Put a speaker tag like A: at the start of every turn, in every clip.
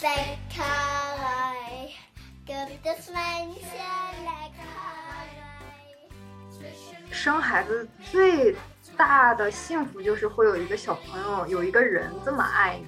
A: 在开怀，
B: 生孩子最大的幸福就是会有一个小朋友，有一个人这么爱你。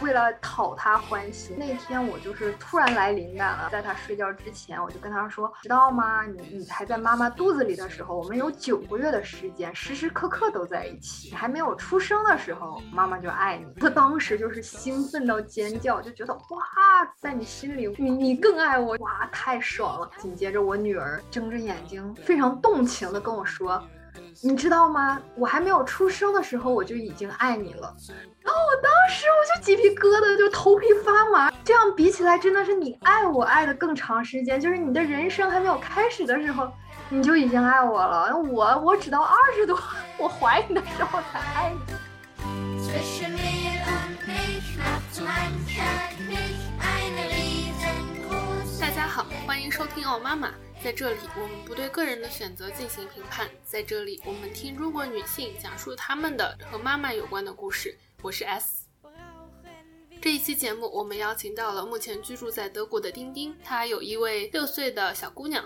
B: 为了讨他欢心，那天我就是突然来灵感了，在他睡觉之前，我就跟他说，知道吗？你你还在妈妈肚子里的时候，我们有九个月的时间，时时刻刻都在一起。你还没有出生的时候，妈妈就爱你。他当时就是兴奋到尖叫，就觉得哇，在你心里，你你更爱我，哇，太爽了。紧接着，我女儿睁着眼睛，非常动情的跟我说。你知道吗？我还没有出生的时候，我就已经爱你了。然后我当时我就鸡皮疙瘩，就头皮发麻。这样比起来，真的是你爱我爱的更长时间，就是你的人生还没有开始的时候，你就已经爱我了。我我直到二十多，我怀你的时候才爱你。
C: 大家好，欢迎收听奥妈妈。在这里，我们不对个人的选择进行评判。在这里，我们听中国女性讲述她们的和妈妈有关的故事。我是 S。这一期节目，我们邀请到了目前居住在德国的丁丁，她有一位六岁的小姑娘。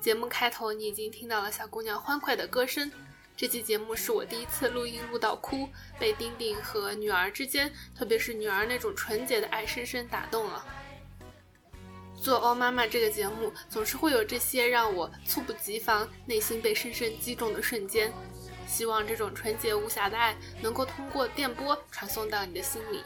C: 节目开头，你已经听到了小姑娘欢快的歌声。这期节目是我第一次录音录到哭，被丁丁和女儿之间，特别是女儿那种纯洁的爱深深打动了。做《欧妈妈》这个节目，总是会有这些让我猝不及防、内心被深深击中的瞬间。希望这种纯洁无瑕的爱能够通过电波传送到你的心里。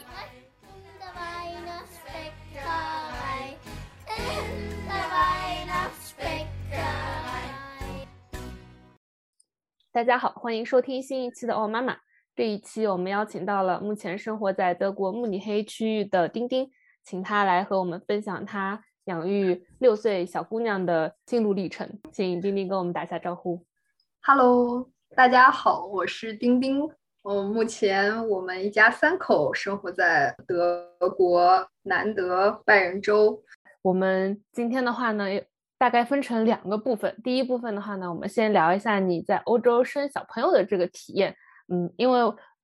C: 大家好，欢迎收听新一期的《欧妈妈》。这一期我们邀请到了目前生活在德国慕尼黑区域的丁丁，请他来和我们分享他养育六岁小姑娘的心路历程。请丁丁跟我们打下招呼。
B: Hello，大家好，我是丁丁。嗯，目前我们一家三口生活在德国南德拜仁州。
C: 我们今天的话呢，大概分成两个部分。第一部分的话呢，我们先聊一下你在欧洲生小朋友的这个体验。嗯，因为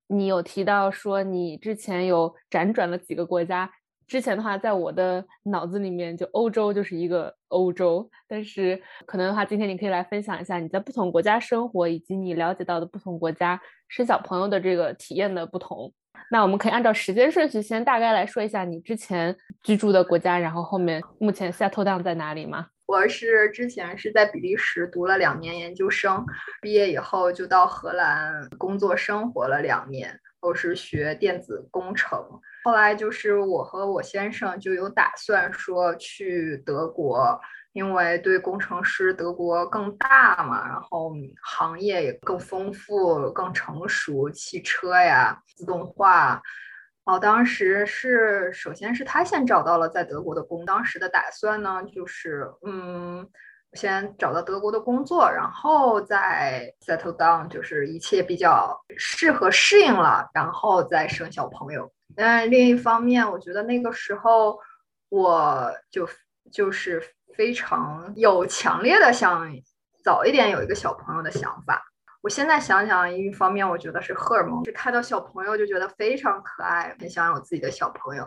C: 你有提到说你之前有辗转了几个国家。之前的话，在我的脑子里面，就欧洲就是一个欧洲。但是可能的话，今天你可以来分享一下你在不同国家生活，以及你了解到的不同国家生小朋友的这个体验的不同。那我们可以按照时间顺序，先大概来说一下你之前居住的国家，然后后面目前 settle down 在哪里吗？
B: 我是之前是在比利时读了两年研究生，毕业以后就到荷兰工作生活了两年，我是学电子工程。后来就是我和我先生就有打算说去德国，因为对工程师德国更大嘛，然后行业也更丰富、更成熟，汽车呀、自动化。哦，当时是首先是他先找到了在德国的工，当时的打算呢就是，嗯，先找到德国的工作，然后再 settle down，就是一切比较适合适应了，然后再生小朋友。但另一方面，我觉得那个时候我就就是非常有强烈的想早一点有一个小朋友的想法。我现在想想，一方面我觉得是荷尔蒙，是看到小朋友就觉得非常可爱，很想有自己的小朋友。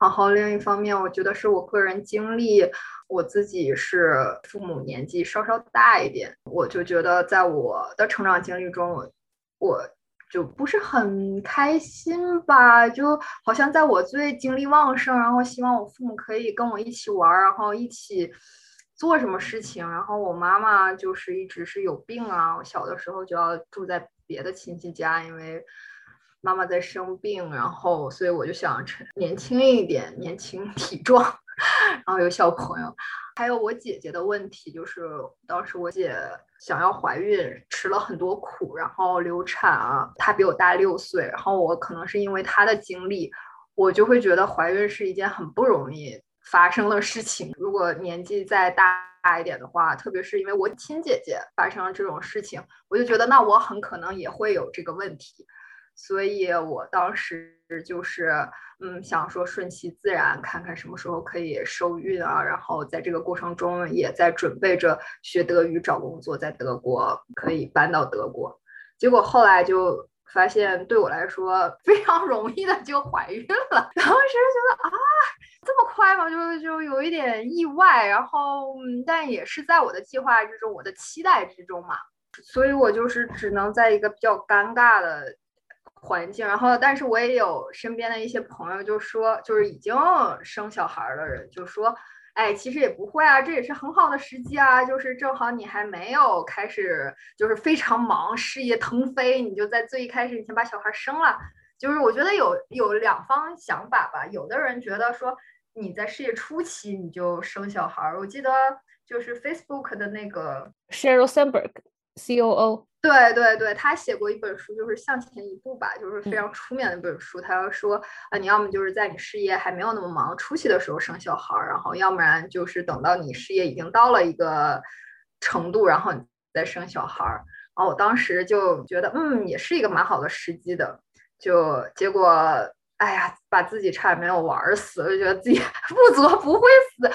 B: 然后另一方面，我觉得是我个人经历，我自己是父母年纪稍稍大一点，我就觉得在我的成长经历中，我就不是很开心吧，就好像在我最精力旺盛，然后希望我父母可以跟我一起玩，然后一起。做什么事情，然后我妈妈就是一直是有病啊，我小的时候就要住在别的亲戚家，因为妈妈在生病，然后所以我就想年轻一点，年轻体壮，然后有小朋友。还有我姐姐的问题，就是当时我姐想要怀孕，吃了很多苦，然后流产啊，她比我大六岁，然后我可能是因为她的经历，我就会觉得怀孕是一件很不容易。发生的事情，如果年纪再大一点的话，特别是因为我亲姐姐发生了这种事情，我就觉得那我很可能也会有这个问题，所以我当时就是嗯想说顺其自然，看看什么时候可以受孕啊，然后在这个过程中也在准备着学德语、找工作，在德国可以搬到德国。结果后来就发现对我来说非常容易的就怀孕了，然后是觉得啊，这么快吗？就就有一点意外，然后但也是在我的计划之中，我的期待之中嘛，所以我就是只能在一个比较尴尬的环境，然后但是我也有身边的一些朋友就说，就是已经生小孩的人就说。哎，其实也不会啊，这也是很好的时机啊，就是正好你还没有开始，就是非常忙，事业腾飞，你就在最一开始你先把小孩生了。就是我觉得有有两方想法吧，有的人觉得说你在事业初期你就生小孩，我记得就是 Facebook 的那个
C: Sheryl Sandberg，COO。
B: 对对对，他写过一本书，就是向前一步吧，就是非常出名的一本书。他要说啊，你要么就是在你事业还没有那么忙初期的时候生小孩，然后要不然就是等到你事业已经到了一个程度，然后你再生小孩。然后我当时就觉得，嗯，也是一个蛮好的时机的。就结果，哎呀，把自己差点没有玩死，就觉得自己 不作不会死。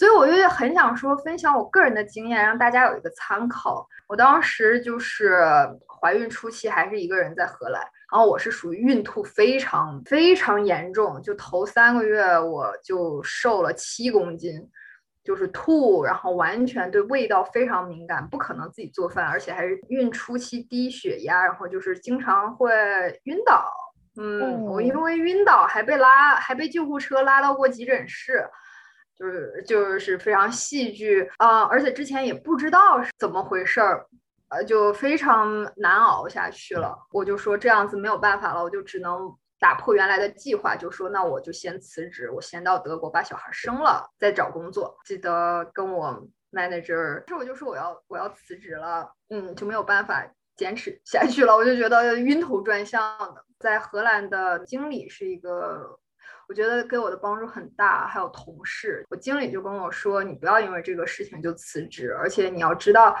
B: 所以我就很想说，分享我个人的经验，让大家有一个参考。我当时就是怀孕初期，还是一个人在荷兰，然后我是属于孕吐非常非常严重，就头三个月我就瘦了七公斤，就是吐，然后完全对味道非常敏感，不可能自己做饭，而且还是孕初期低血压，然后就是经常会晕倒。嗯，我因为晕倒还被拉，还被救护车拉到过急诊室。就是就是非常戏剧啊，而且之前也不知道是怎么回事儿，呃，就非常难熬下去了。我就说这样子没有办法了，我就只能打破原来的计划，就说那我就先辞职，我先到德国把小孩生了再找工作。记得跟我 manager，这我就说我要我要辞职了，嗯，就没有办法坚持下去了，我就觉得晕头转向的。在荷兰的经理是一个。我觉得给我的帮助很大，还有同事，我经理就跟我说，你不要因为这个事情就辞职，而且你要知道，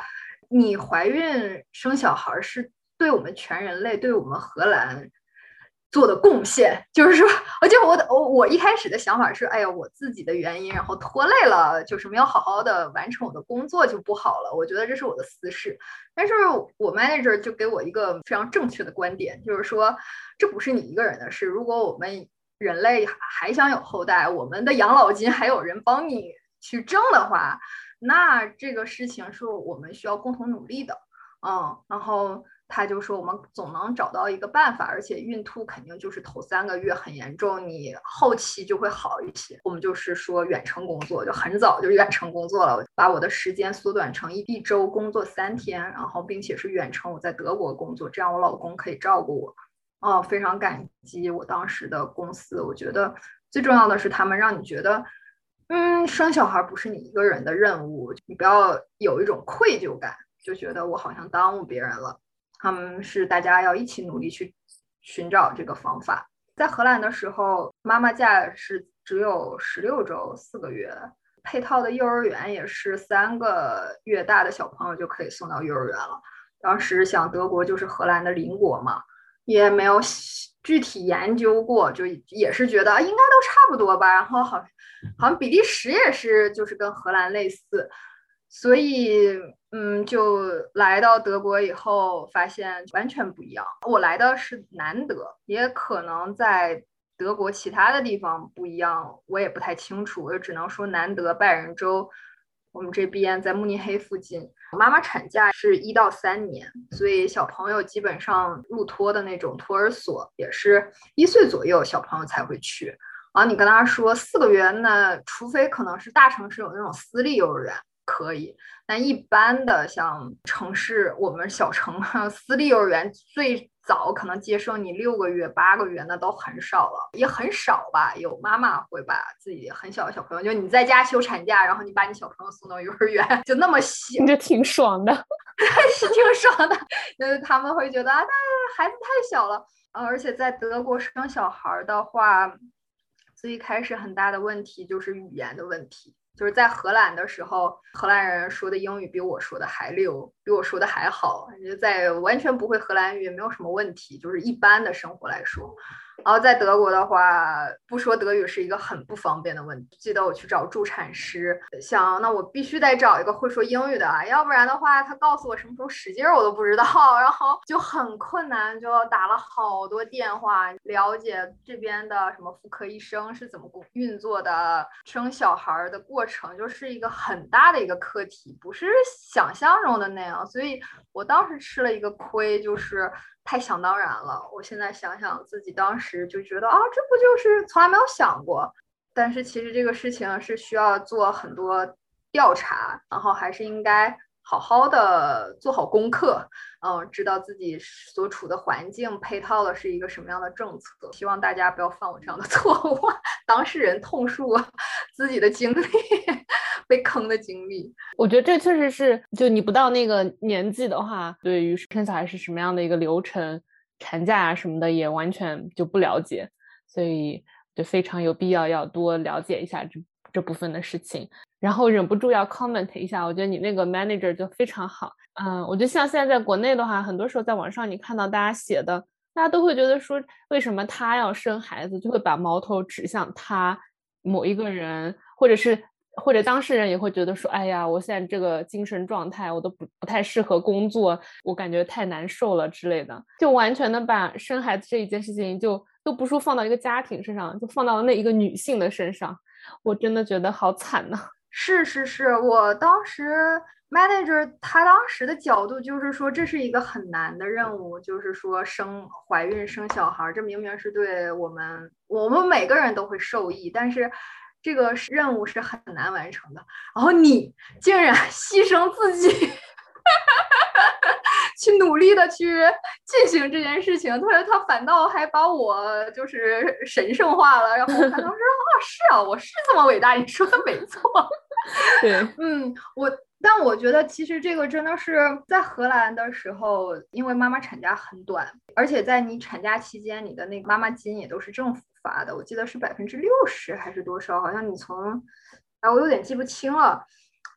B: 你怀孕生小孩是对我们全人类，对我们荷兰做的贡献。就是说，而且我我我一开始的想法是，哎呀，我自己的原因，然后拖累了，就是没有好好的完成我的工作就不好了。我觉得这是我的私事，但是我 manager 就给我一个非常正确的观点，就是说，这不是你一个人的事，如果我们。人类还想有后代，我们的养老金还有人帮你去挣的话，那这个事情是我们需要共同努力的。嗯，然后他就说我们总能找到一个办法，而且孕吐肯定就是头三个月很严重，你后期就会好一些。我们就是说远程工作，就很早就远程工作了，把我的时间缩短成一一周工作三天，然后并且是远程我在德国工作，这样我老公可以照顾我。哦，非常感激我当时的公司。我觉得最重要的是，他们让你觉得，嗯，生小孩不是你一个人的任务，你不要有一种愧疚感，就觉得我好像耽误别人了。他们是大家要一起努力去寻找这个方法。在荷兰的时候，妈妈假是只有十六周，四个月，配套的幼儿园也是三个月大的小朋友就可以送到幼儿园了。当时想，德国就是荷兰的邻国嘛。也没有具体研究过，就也是觉得应该都差不多吧。然后好，好像比利时也是，就是跟荷兰类似，所以嗯，就来到德国以后，发现完全不一样。我来的是南德，也可能在德国其他的地方不一样，我也不太清楚。我只能说南德拜仁州。我们这边在慕尼黑附近，妈妈产假是一到三年，所以小朋友基本上入托的那种托儿所也是一岁左右小朋友才会去。然后你跟他说四个月，那除非可能是大城市有那种私立幼儿园可以，但一般的像城市，我们小城 私立幼儿园最。早可能接受你六个月、八个月，那都很少了，也很少吧。有妈妈会把自己很小的小朋友，就你在家休产假，然后你把你小朋友送到幼儿园，就那么小，
C: 这挺爽的，
B: 是挺爽的。就是他们会觉得啊，那孩子太小了呃，而且在德国生小孩的话，最开始很大的问题就是语言的问题。就是在荷兰的时候，荷兰人说的英语比我说的还溜，比我说的还好，就在完全不会荷兰语，没有什么问题，就是一般的生活来说。然后在德国的话，不说德语是一个很不方便的问题。记得我去找助产师，想那我必须得找一个会说英语的啊，要不然的话，他告诉我什么时候使劲儿我都不知道，然后就很困难，就打了好多电话了解这边的什么妇科医生是怎么工运作的，生小孩的过程就是一个很大的一个课题，不是想象中的那样，所以我当时吃了一个亏，就是。太想当然了，我现在想想自己当时就觉得啊，这不就是从来没有想过。但是其实这个事情是需要做很多调查，然后还是应该好好的做好功课，嗯，知道自己所处的环境配套的是一个什么样的政策。希望大家不要犯我这样的 错误，当事人痛述自己的经历。被坑的经历，
C: 我觉得这确实是，就你不到那个年纪的话，对于生小孩是什么样的一个流程、产假啊什么的，也完全就不了解，所以就非常有必要要多了解一下这这部分的事情。然后忍不住要 comment 一下，我觉得你那个 manager 就非常好。嗯，我觉得像现在在国内的话，很多时候在网上你看到大家写的，大家都会觉得说，为什么他要生孩子，就会把矛头指向他某一个人，或者是。或者当事人也会觉得说，哎呀，我现在这个精神状态，我都不不太适合工作，我感觉太难受了之类的，就完全的把生孩子这一件事情，就都不说放到一个家庭身上，就放到了那一个女性的身上，我真的觉得好惨呐。
B: 是是是，我当时 manager 他当时的角度就是说，这是一个很难的任务，就是说生怀孕生小孩，这明明是对我们我们每个人都会受益，但是。这个任务是很难完成的，然后你竟然牺牲自己，去努力的去进行这件事情，他说他反倒还把我就是神圣化了，然后他当时说啊是啊，我是这么伟大，你说的没错，
C: 对，
B: 嗯，我但我觉得其实这个真的是在荷兰的时候，因为妈妈产假很短，而且在你产假期间，你的那个妈妈金也都是政府。发的，我记得是百分之六十还是多少？好像你从，哎，我有点记不清了。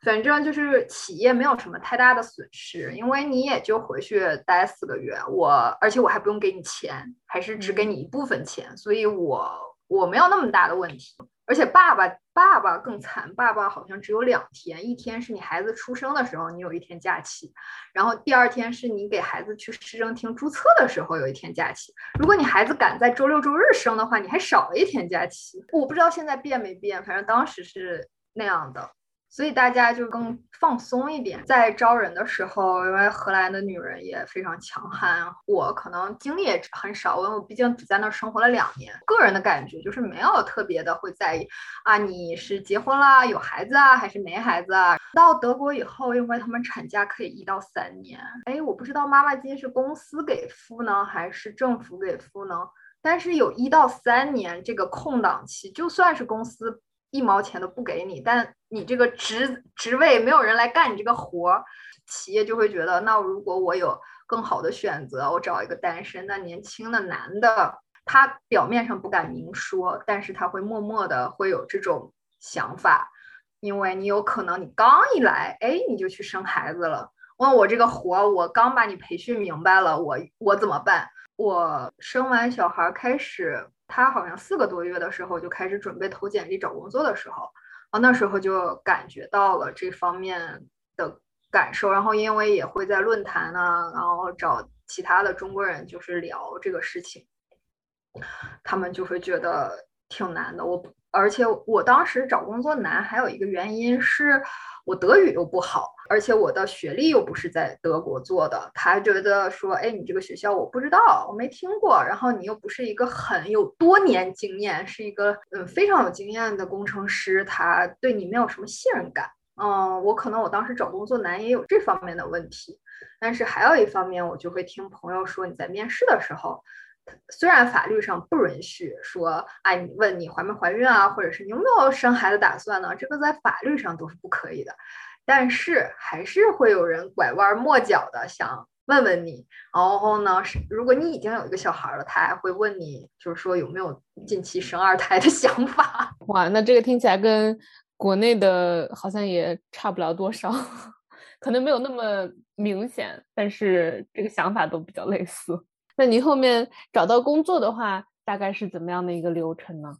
B: 反正就是企业没有什么太大的损失，因为你也就回去待四个月，我而且我还不用给你钱，还是只给你一部分钱，所以我我没有那么大的问题。而且爸爸爸爸更惨，爸爸好像只有两天，一天是你孩子出生的时候，你有一天假期，然后第二天是你给孩子去市政厅注册的时候有一天假期。如果你孩子赶在周六周日生的话，你还少了一天假期。我不知道现在变没变，反正当时是那样的。所以大家就更放松一点，在招人的时候，因为荷兰的女人也非常强悍。我可能经历也很少，因为我毕竟只在那儿生活了两年。个人的感觉就是没有特别的会在意啊，你是结婚啦、有孩子啊，还是没孩子啊？到德国以后，因为他们产假可以一到三年。哎，我不知道妈妈金是公司给付呢，还是政府给付呢？但是有一到三年这个空档期，就算是公司。一毛钱都不给你，但你这个职职位没有人来干你这个活儿，企业就会觉得，那如果我有更好的选择，我找一个单身的年轻的男的，他表面上不敢明说，但是他会默默的会有这种想法，因为你有可能你刚一来，哎，你就去生孩子了，问我这个活儿，我刚把你培训明白了，我我怎么办？我生完小孩开始。他好像四个多月的时候就开始准备投简历找工作的时候，啊，那时候就感觉到了这方面的感受。然后因为也会在论坛啊，然后找其他的中国人就是聊这个事情，他们就会觉得挺难的。我而且我当时找工作难，还有一个原因是。我德语又不好，而且我的学历又不是在德国做的，他觉得说，哎，你这个学校我不知道，我没听过，然后你又不是一个很有多年经验，是一个嗯非常有经验的工程师，他对你没有什么信任感。嗯，我可能我当时找工作难也有这方面的问题，但是还有一方面，我就会听朋友说，你在面试的时候。虽然法律上不允许说，哎，你问你怀没怀孕啊，或者是你有没有生孩子打算呢？这个在法律上都是不可以的。但是还是会有人拐弯抹角的想问问你。然后呢，是如果你已经有一个小孩了，他还会问你，就是说有没有近期生二胎的 想法。
C: 哇，那这个听起来跟国内的好像也差不了多少。可能没有那么明显，但是这个想法都比较类似。那你后面找到工作的话，大概是怎么样的一个流程呢？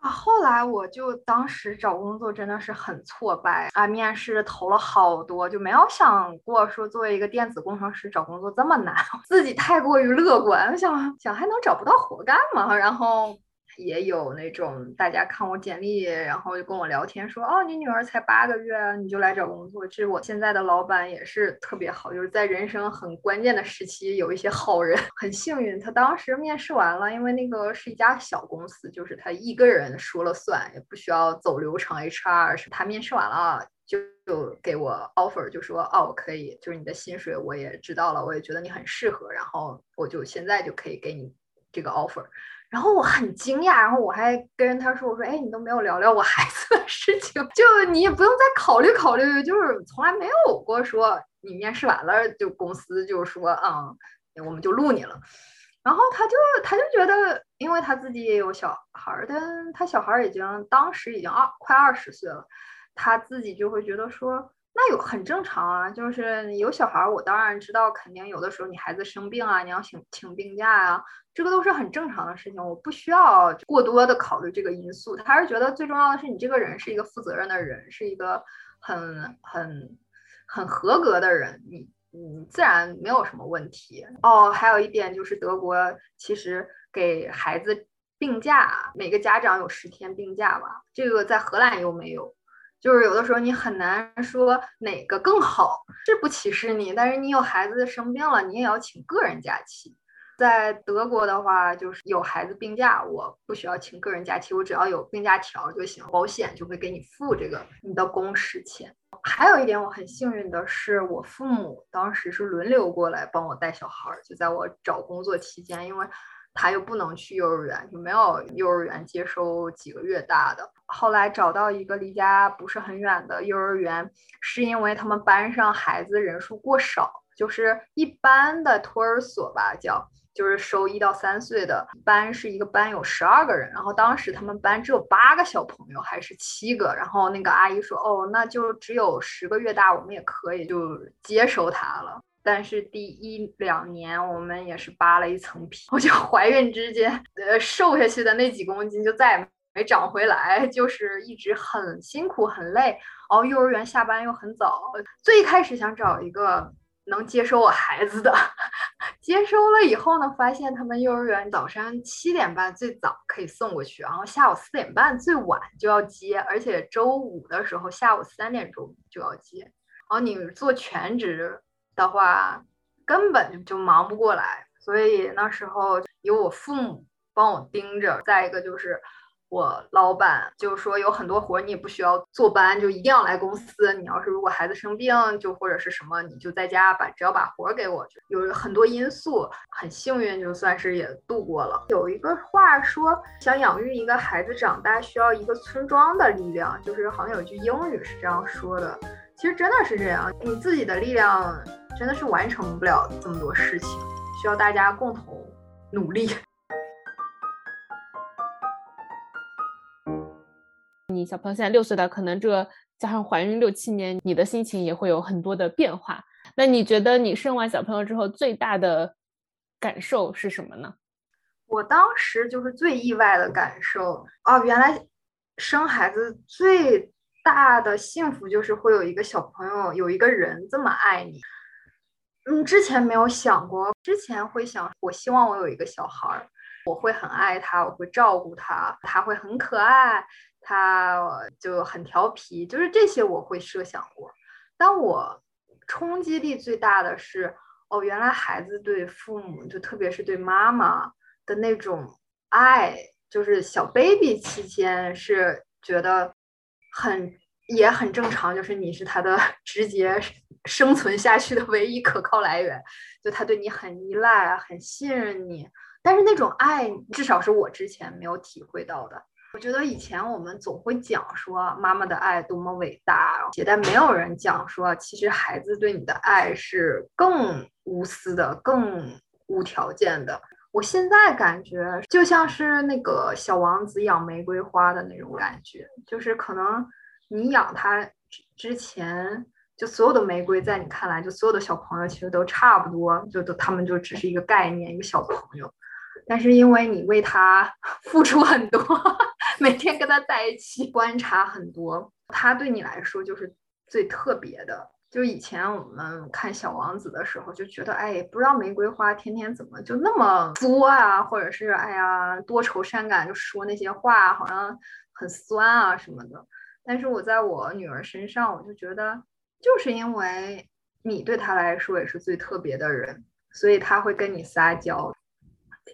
B: 啊，后来我就当时找工作真的是很挫败啊，面试投了好多，就没有想过说作为一个电子工程师找工作这么难，自己太过于乐观，想想还能找不到活干嘛？然后。也有那种大家看我简历，然后就跟我聊天说，哦，你女儿才八个月，你就来找工作。其实我现在的老板也是特别好，就是在人生很关键的时期有一些好人，很幸运。他当时面试完了，因为那个是一家小公司，就是他一个人说了算，也不需要走流程，HR 是他面试完了就就给我 offer，就说哦，可以，就是你的薪水我也知道了，我也觉得你很适合，然后我就现在就可以给你这个 offer。然后我很惊讶，然后我还跟他说：“我说，哎，你都没有聊聊我孩子的事情，就你也不用再考虑考虑，就是从来没有过说你面试完了就公司就说，嗯，我们就录你了。”然后他就他就觉得，因为他自己也有小孩儿，但他小孩儿已经当时已经二快二十岁了，他自己就会觉得说。那有很正常啊，就是有小孩，我当然知道，肯定有的时候你孩子生病啊，你要请请病假啊，这个都是很正常的事情，我不需要过多的考虑这个因素。他是觉得最重要的是你这个人是一个负责任的人，是一个很很很合格的人，你你自然没有什么问题。哦，还有一点就是德国其实给孩子病假，每个家长有十天病假吧，这个在荷兰又没有。就是有的时候你很难说哪个更好，是不歧视你，但是你有孩子生病了，你也要请个人假期。在德国的话，就是有孩子病假，我不需要请个人假期，我只要有病假条就行，保险就会给你付这个你的工时钱。还有一点我很幸运的是，我父母当时是轮流过来帮我带小孩，就在我找工作期间，因为。他又不能去幼儿园，就没有幼儿园接收几个月大的。后来找到一个离家不是很远的幼儿园，是因为他们班上孩子人数过少，就是一般的托儿所吧，叫就是收一到三岁的班，是一个班有十二个人，然后当时他们班只有八个小朋友还是七个，然后那个阿姨说，哦，那就只有十个月大，我们也可以就接收他了。但是第一两年我们也是扒了一层皮，我就 怀孕之间，呃，瘦下去的那几公斤就再也没长回来，就是一直很辛苦很累。然后，幼儿园下班又很早，最开始想找一个能接收我孩子的，接收了以后呢，发现他们幼儿园早上七点半最早可以送过去，然后下午四点半最晚就要接，而且周五的时候下午三点钟就要接。然后你做全职。的话，根本就忙不过来，所以那时候有我父母帮我盯着。再一个就是我老板就说有很多活你也不需要坐班，就一定要来公司。你要是如果孩子生病，就或者是什么，你就在家把只要把活给我。有很多因素，很幸运就算是也度过了。有一个话说，想养育一个孩子长大，需要一个村庄的力量，就是好像有句英语是这样说的。其实真的是这样，你自己的力量。真的是完成不了这么多事情，需要大家共同努力。
C: 你小朋友现在六岁了，可能这加上怀孕六七年，你的心情也会有很多的变化。那你觉得你生完小朋友之后最大的感受是什么呢？
B: 我当时就是最意外的感受哦，原来生孩子最大的幸福就是会有一个小朋友，有一个人这么爱你。嗯，之前没有想过，之前会想，我希望我有一个小孩儿，我会很爱他，我会照顾他，他会很可爱，他就很调皮，就是这些我会设想过。但我冲击力最大的是，哦，原来孩子对父母，就特别是对妈妈的那种爱，就是小 baby 期间是觉得很也很正常，就是你是他的 直接。生存下去的唯一可靠来源，就他对你很依赖，很信任你。但是那种爱，至少是我之前没有体会到的。我觉得以前我们总会讲说妈妈的爱多么伟大，但没有人讲说，其实孩子对你的爱是更无私的、更无条件的。我现在感觉就像是那个小王子养玫瑰花的那种感觉，就是可能你养它之前。就所有的玫瑰在你看来，就所有的小朋友其实都差不多，就都他们就只是一个概念，一个小朋友。但是因为你为他 付出很多，每天跟他在一起观察很多，他对你来说就是最特别的。就以前我们看《小王子》的时候，就觉得哎，不知道玫瑰花天天怎么就那么作啊，或者是哎呀多愁善感，就说那些话好像很酸啊什么的。但是我在我女儿身上，我就觉得，就是因为你对她来说也是最特别的人，所以她会跟你撒娇。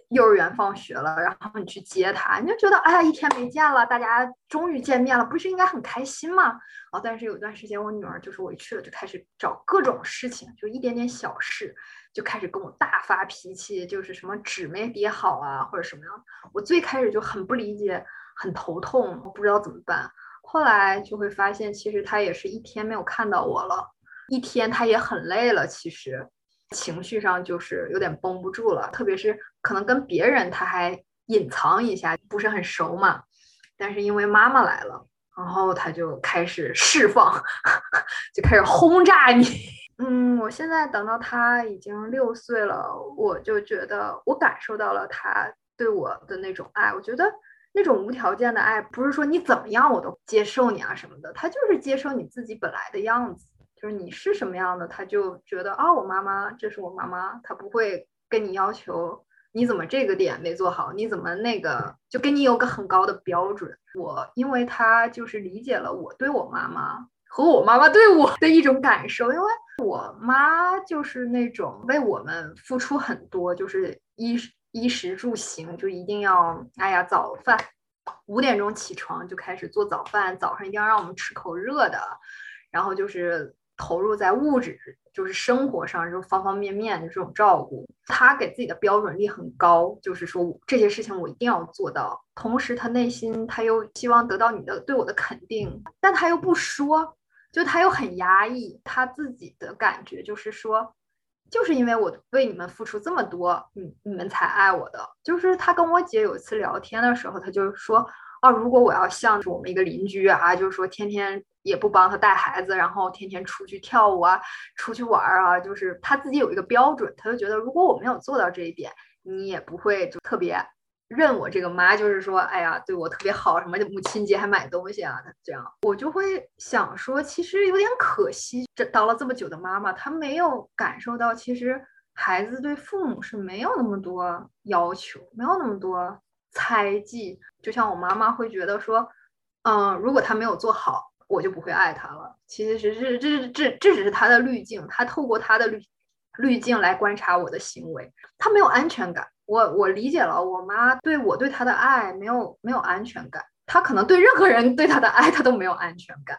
B: 幼儿园放学了，然后你去接他，你就觉得哎呀，一天没见了，大家终于见面了，不是应该很开心吗？哦，但是有段时间我女儿就是我一去了就开始找各种事情，就一点点小事就开始跟我大发脾气，就是什么纸没叠好啊，或者什么样。我最开始就很不理解，很头痛，我不知道怎么办。后来就会发现，其实他也是一天没有看到我了，一天他也很累了，其实。情绪上就是有点绷不住了，特别是可能跟别人他还隐藏一下，不是很熟嘛。但是因为妈妈来了，然后他就开始释放，就开始轰炸你。嗯，我现在等到他已经六岁了，我就觉得我感受到了他对我的那种爱。我觉得那种无条件的爱，不是说你怎么样我都接受你啊什么的，他就是接受你自己本来的样子。就是你是什么样的，他就觉得啊，我妈妈，这是我妈妈，他不会跟你要求你怎么这个点没做好，你怎么那个，就给你有个很高的标准。我因为他就是理解了我对我妈妈和我妈妈对我的一种感受，因为我妈就是那种为我们付出很多，就是衣衣食住行，就一定要哎呀早饭五点钟起床就开始做早饭，早上一定要让我们吃口热的，然后就是。投入在物质，就是生活上，就方方面面的这种照顾，他给自己的标准力很高，就是说这些事情我一定要做到。同时，他内心他又希望得到你的对我的肯定，但他又不说，就他又很压抑他自己的感觉，就是说，就是因为我为你们付出这么多，你你们才爱我的。就是他跟我姐有一次聊天的时候，他就说。啊，如果我要像我们一个邻居啊，就是说天天也不帮他带孩子，然后天天出去跳舞啊，出去玩啊，就是他自己有一个标准，他就觉得如果我没有做到这一点，你也不会就特别认我这个妈，就是说，哎呀，对我特别好，什么母亲节还买东西啊，这样我就会想说，其实有点可惜，这当了这么久的妈妈，她没有感受到，其实孩子对父母是没有那么多要求，没有那么多。猜忌，就像我妈妈会觉得说，嗯，如果他没有做好，我就不会爱他了。其实是这这这这只是他的滤镜，他透过他的滤滤镜来观察我的行为，他没有安全感。我我理解了，我妈对我对她的爱没有没有安全感，她可能对任何人对她的爱她都没有安全感。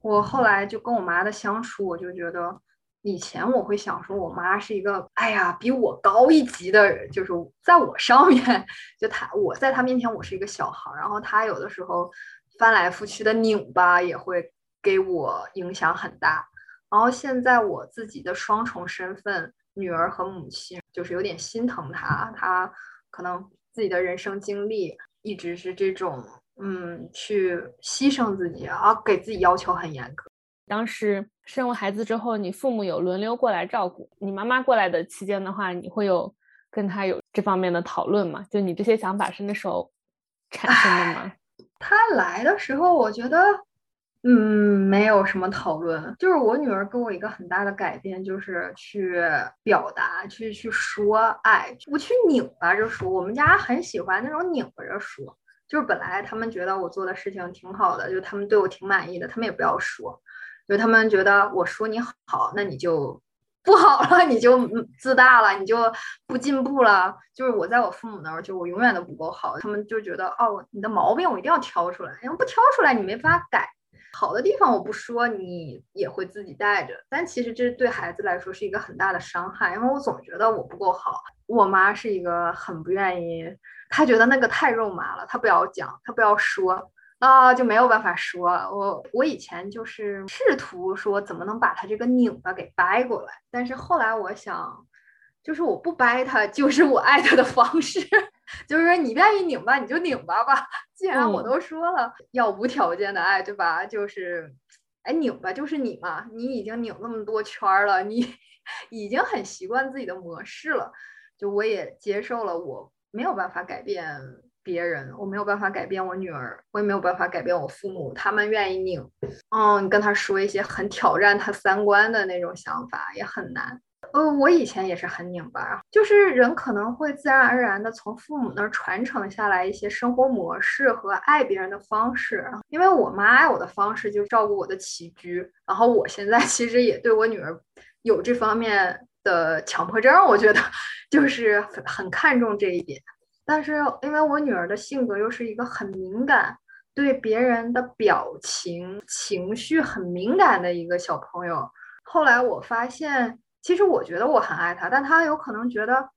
B: 我后来就跟我妈的相处，我就觉得。以前我会想说，我妈是一个，哎呀，比我高一级的人，就是在我上面，就她，我在她面前我是一个小孩，然后她有的时候翻来覆去的拧巴也会给我影响很大。然后现在我自己的双重身份，女儿和母亲，就是有点心疼她，她可能自己的人生经历一直是这种，嗯，去牺牲自己啊，给自己要求很严格。
C: 当时生完孩子之后，你父母有轮流过来照顾你。妈妈过来的期间的话，你会有跟她有这方面的讨论吗？就你这些想法是那时候产生的吗？
B: 他来的时候，我觉得，嗯，没有什么讨论。就是我女儿给我一个很大的改变，就是去表达，去去说爱，不去拧巴着说。我们家很喜欢那种拧巴着说，就是本来他们觉得我做的事情挺好的，就他们对我挺满意的，他们也不要说。就他们觉得我说你好，那你就不好了，你就自大了，你就不进步了。就是我在我父母那儿，就我永远都不够好。他们就觉得哦，你的毛病我一定要挑出来，要不挑出来你没法改。好的地方我不说，你也会自己带着。但其实这对孩子来说是一个很大的伤害，因为我总觉得我不够好。我妈是一个很不愿意，她觉得那个太肉麻了，她不要讲，她不要说。啊，就没有办法说。我我以前就是试图说怎么能把他这个拧巴给掰过来，但是后来我想，就是我不掰他，就是我爱他的方式。就是说你愿意拧巴你就拧巴吧，既然我都说了要无条件的爱，对吧？就是哎，拧吧，就是你嘛，你已经拧那么多圈儿了，你 已经很习惯自己的模式了。就我也接受了，我没有办法改变别人，我没有办法改变我女儿，我也没有办法改变我父母，他们愿意拧，嗯，你跟他说一些很挑战他三观的那种想法也很难。呃，我以前也是很拧巴，就是人可能会自然而然的从父母那儿传承下来一些生活模式和爱别人的方式。因为我妈爱我的方式就是照顾我的起居，然后我现在其实也对我女儿有这方面的强迫症，我觉得就是很很看重这一点。但是因为我女儿的性格又是一个很敏感，对别人的表情、情绪很敏感的一个小朋友，后来我发现。其实我觉得我很爱他，但他有可能觉得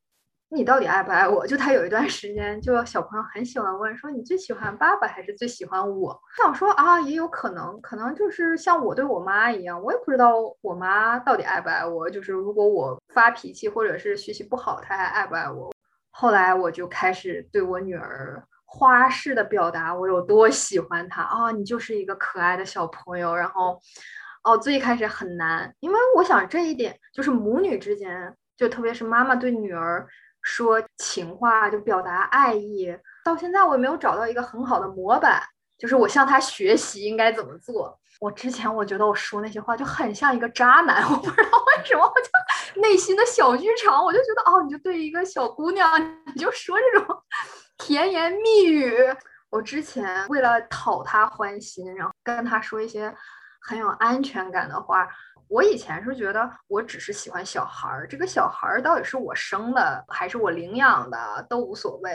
B: 你到底爱不爱我？就他有一段时间，就小朋友很喜欢问说你最喜欢爸爸还是最喜欢我？我想说啊，也有可能，可能就是像我对我妈一样，我也不知道我妈到底爱不爱我。就是如果我发脾气或者是学习不好，她还爱不爱我？后来我就开始对我女儿花式的表达我有多喜欢她啊，你就是一个可爱的小朋友，然后。哦，最开始很难，因为我想这一点就是母女之间，就特别是妈妈对女儿说情话，就表达爱意。到现在我也没有找到一个很好的模板，就是我向他学习应该怎么做。我之前我觉得我说那些话就很像一个渣男，我不知道为什么，我就内心的小剧场，我就觉得哦，你就对一个小姑娘，你就说这种 甜言蜜语。我之前为了讨她欢心，然后跟她说一些。很有安全感的话，我以前是觉得我只是喜欢小孩儿，这个小孩儿到底是我生的还是我领养的都无所谓。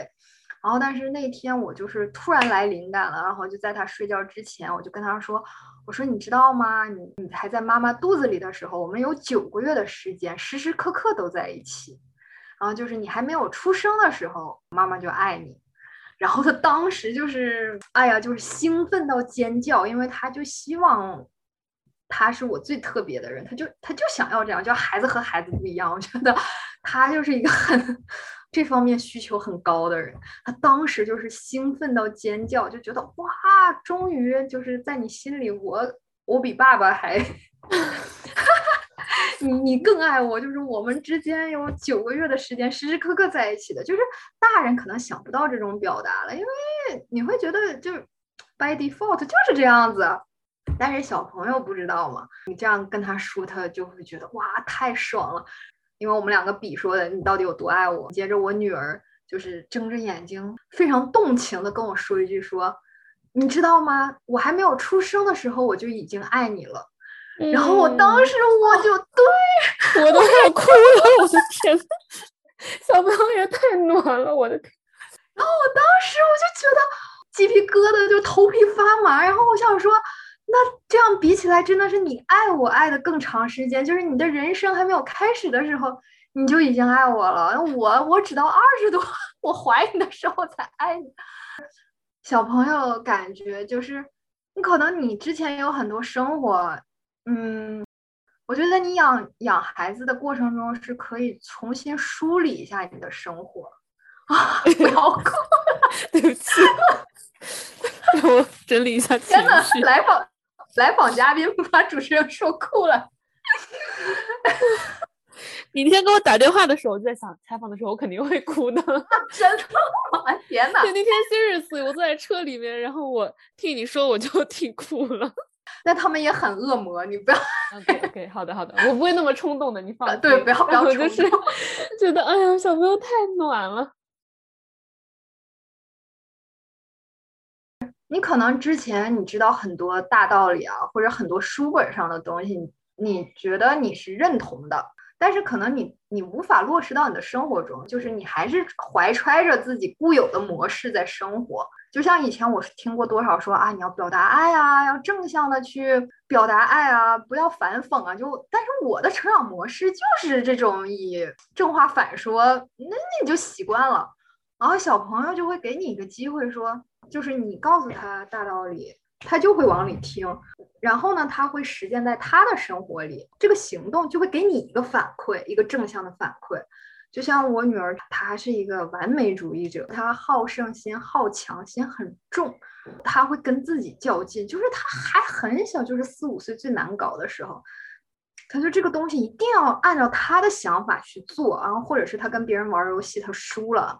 B: 然后，但是那天我就是突然来灵感了，然后就在他睡觉之前，我就跟他说：“我说你知道吗？你你还在妈妈肚子里的时候，我们有九个月的时间，时时刻刻都在一起。然后就是你还没有出生的时候，妈妈就爱你。然后他当时就是，哎呀，就是兴奋到尖叫，因为他就希望。”他是我最特别的人，他就他就想要这样，就孩子和孩子不一样。我觉得他就是一个很这方面需求很高的人。他当时就是兴奋到尖叫，就觉得哇，终于就是在你心里，我我比爸爸还，你你更爱我。就是我们之间有九个月的时间，时时刻刻在一起的。就是大人可能想不到这种表达了，因为你会觉得就 by default 就是这样子。但是小朋友不知道嘛，你这样跟他说，他就会觉得哇，太爽了，因为我们两个比说的，你到底有多爱我？接着我女儿就是睁着眼睛，非常动情的跟我说一句，说你知道吗？我还没有出生的时候，我就已经爱你了。然后我当时我就对
C: 我都快哭了，我的天，小朋友也太暖了，我的天。
B: 然后我当时我就觉得鸡皮疙瘩就头皮发麻，然后我想说。那这样比起来，真的是你爱我爱的更长时间。就是你的人生还没有开始的时候，你就已经爱我了。我我只到二十多，我怀你的时候才爱你。小朋友感觉就是，你可能你之前有很多生活，嗯，我觉得你养养孩子的过程中是可以重新梳理一下你的生活啊。不要哭，
C: 对不起，让我整理一下情绪。
B: 来访。来访嘉宾把主持人说哭了。
C: 你那天给我打电话的时候，就在想采访的时候我肯定会哭的。
B: 真的吗？天哪！
C: 就，那天 seriously，我坐在车里面，然后我听你说，我就听哭了。
B: 那他们也很恶魔，你不要。
C: OK OK，好的好的，我不会那么冲动的，你放心。
B: 对，不要不要冲动。
C: 就是觉得，哎呀，小朋友太暖了。
B: 你可能之前你知道很多大道理啊，或者很多书本上的东西，你觉得你是认同的，但是可能你你无法落实到你的生活中，就是你还是怀揣着自己固有的模式在生活。就像以前我听过多少说啊，你要表达爱啊，要正向的去表达爱啊，不要反讽啊。就但是我的成长模式就是这种以正话反说，那那你就习惯了，然后小朋友就会给你一个机会说。就是你告诉他大道理，他就会往里听，然后呢，他会实践在他的生活里，这个行动就会给你一个反馈，一个正向的反馈。就像我女儿，她是一个完美主义者，她好胜心、好强心很重，她会跟自己较劲。就是她还很小，就是四五岁最难搞的时候，她就这个东西一定要按照她的想法去做，然后或者是她跟别人玩游戏，她输了。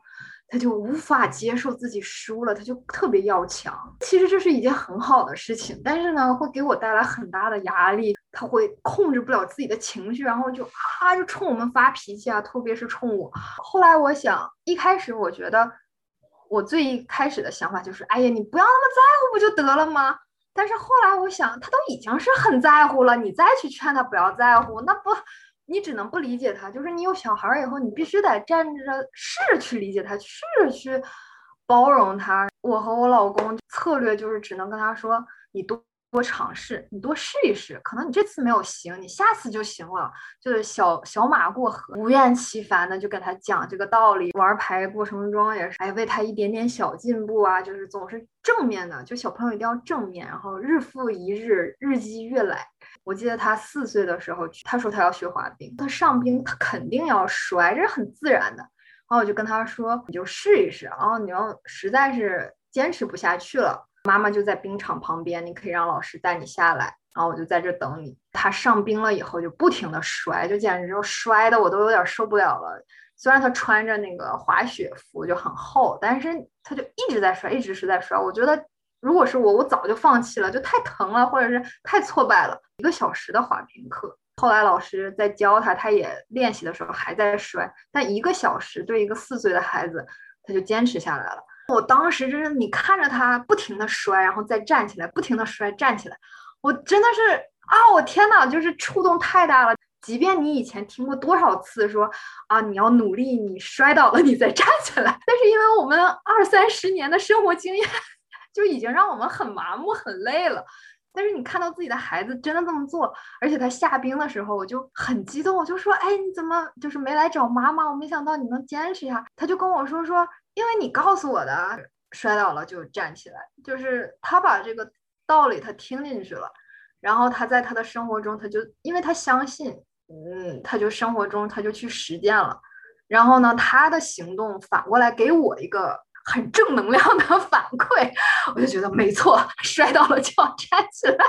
B: 他就无法接受自己输了，他就特别要强。其实这是一件很好的事情，但是呢，会给我带来很大的压力。他会控制不了自己的情绪，然后就啊，就冲我们发脾气啊，特别是冲我。后来我想，一开始我觉得我最一开始的想法就是，哎呀，你不要那么在乎不就得了吗？但是后来我想，他都已经是很在乎了，你再去劝他不要在乎，那不。你只能不理解他，就是你有小孩儿以后，你必须得站着试去理解他，试去包容他。我和我老公策略就是只能跟他说，你多多尝试，你多试一试，可能你这次没有行，你下次就行了。就是小小马过河，不厌其烦的就给他讲这个道理。玩牌过程中也是，哎，为他一点点小进步啊，就是总是正面的，就小朋友一定要正面，然后日复一日，日积月累。我记得他四岁的时候，他说他要学滑冰，他上冰他肯定要摔，这是很自然的。然后我就跟他说，你就试一试，然后你要实在是坚持不下去了，妈妈就在冰场旁边，你可以让老师带你下来，然后我就在这等你。他上冰了以后就不停的摔，就简直就摔的我都有点受不了了。虽然他穿着那个滑雪服就很厚，但是他就一直在摔，一直是在摔。我觉得。如果是我，我早就放弃了，就太疼了，或者是太挫败了。一个小时的滑冰课，后来老师在教他，他也练习的时候还在摔，但一个小时对一个四岁的孩子，他就坚持下来了。我当时就是你看着他不停的摔，然后再站起来，不停的摔，站起来，我真的是啊，我天呐，就是触动太大了。即便你以前听过多少次说啊，你要努力，你摔倒了你再站起来，但是因为我们二三十年的生活经验。就已经让我们很麻木、很累了。但是你看到自己的孩子真的这么做，而且他下冰的时候，我就很激动，我就说：“哎，你怎么就是没来找妈妈？我没想到你能坚持下。”他就跟我说：“说因为你告诉我的，摔倒了就站起来。”就是他把这个道理他听进去了，然后他在他的生活中，他就因为他相信，嗯，他就生活中他就去实践了。然后呢，他的行动反过来给我一个。很正能量的反馈，我就觉得没错，摔倒了就要站起来。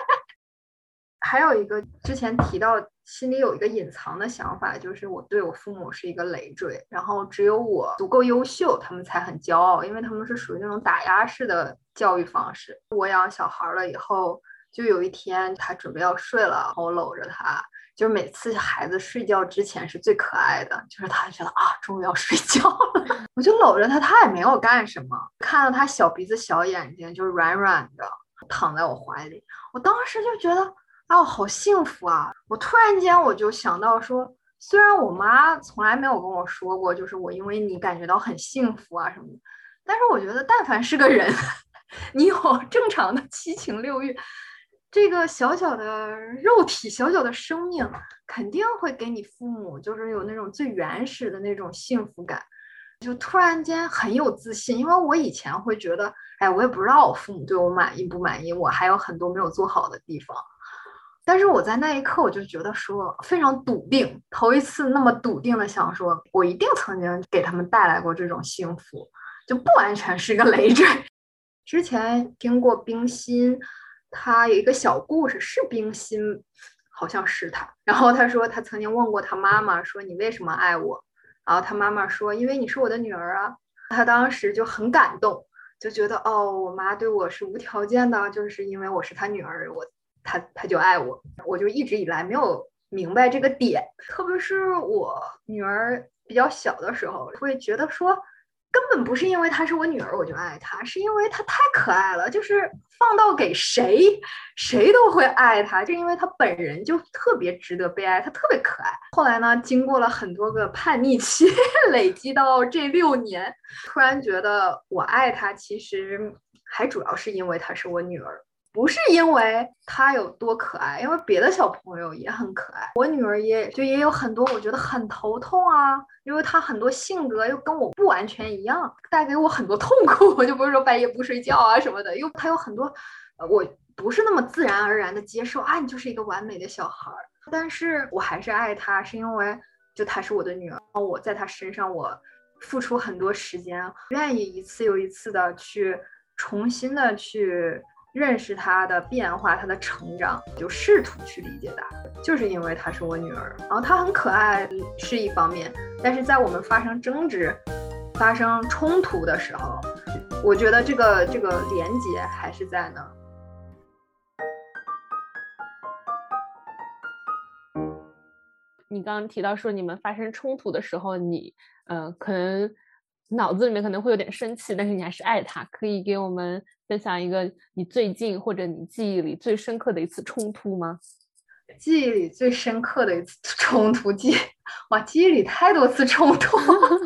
B: 还有一个之前提到，心里有一个隐藏的想法，就是我对我父母是一个累赘，然后只有我足够优秀，他们才很骄傲，因为他们是属于那种打压式的教育方式。我养小孩了以后，就有一天他准备要睡了，我搂着他。就是每次孩子睡觉之前是最可爱的，就是他觉得啊，终于要睡觉了，我就搂着他，他也没有干什么，看到他小鼻子小眼睛，就软软的躺在我怀里，我当时就觉得啊，好幸福啊！我突然间我就想到说，虽然我妈从来没有跟我说过，就是我因为你感觉到很幸福啊什么的，但是我觉得但凡是个人，你有正常的七情六欲。这个小小的肉体，小小的生命，肯定会给你父母，就是有那种最原始的那种幸福感，就突然间很有自信。因为我以前会觉得，哎，我也不知道我父母对我满意不满意，我还有很多没有做好的地方。但是我在那一刻，我就觉得说非常笃定，头一次那么笃定的想说，我一定曾经给他们带来过这种幸福，就不完全是一个累赘。之前听过冰心。他有一个小故事，是冰心，好像是他。然后他说，他曾经问过他妈妈，说你为什么爱我？然后他妈妈说，因为你是我的女儿啊。他当时就很感动，就觉得哦，我妈对我是无条件的，就是因为我是她女儿，我她她就爱我。我就一直以来没有明白这个点，特别是我女儿比较小的时候，会觉得说。根本不是因为她是我女儿我就爱她，是因为她太可爱了，就是放到给谁谁都会爱她，就因为她本人就特别值得被爱，她特别可爱。后来呢，经过了很多个叛逆期，累积到这六年，突然觉得我爱她，其实还主要是因为她是我女儿。不是因为她有多可爱，因为别的小朋友也很可爱。我女儿也就也有很多我觉得很头痛啊，因为她很多性格又跟我不完全一样，带给我很多痛苦。我就不是说半夜不睡觉啊什么的，又她有很多，我不是那么自然而然的接受啊，你就是一个完美的小孩儿。但是我还是爱她，是因为就她是我的女儿，我在她身上我付出很多时间，愿意一次又一次的去重新的去认识她的变化，她的成长，就试图去理解她，就是因为她是我女儿，然后她很可爱是一方面，但是在我们发生争执、发生冲突的时候，我觉得这个这个连接还是在那儿。
C: 你刚刚提到说，你们发生冲突的时候，你呃可能脑子里面可能会有点生气，但是你还是爱他。可以给我们分享一个你最近或者你记忆里最深刻的一次冲突吗？
B: 记忆里最深刻的一次冲突，记哇，记忆里太多次冲突，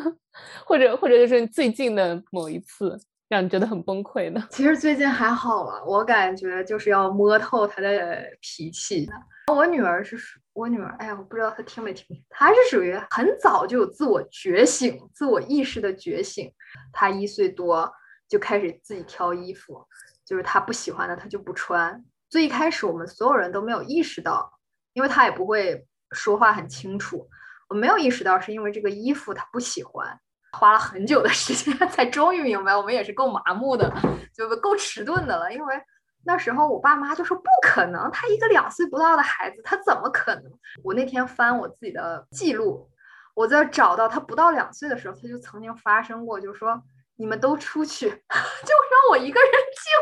C: 或者或者就是最近的某一次让你觉得很崩溃的。
B: 其实最近还好了，我感觉就是要摸透他的脾气。我女儿是属我女儿，哎呀，我不知道她听没听。她是属于很早就有自我觉醒、自我意识的觉醒。她一岁多就开始自己挑衣服，就是她不喜欢的她就不穿。最一开始我们所有人都没有意识到，因为她也不会说话很清楚。我没有意识到是因为这个衣服她不喜欢，花了很久的时间 才终于明白。我们也是够麻木的，就够迟钝的了，因为。那时候我爸妈就说不可能，他一个两岁不到的孩子，他怎么可能？我那天翻我自己的记录，我在找到他不到两岁的时候，他就曾经发生过，就说你们都出去，就让我一个人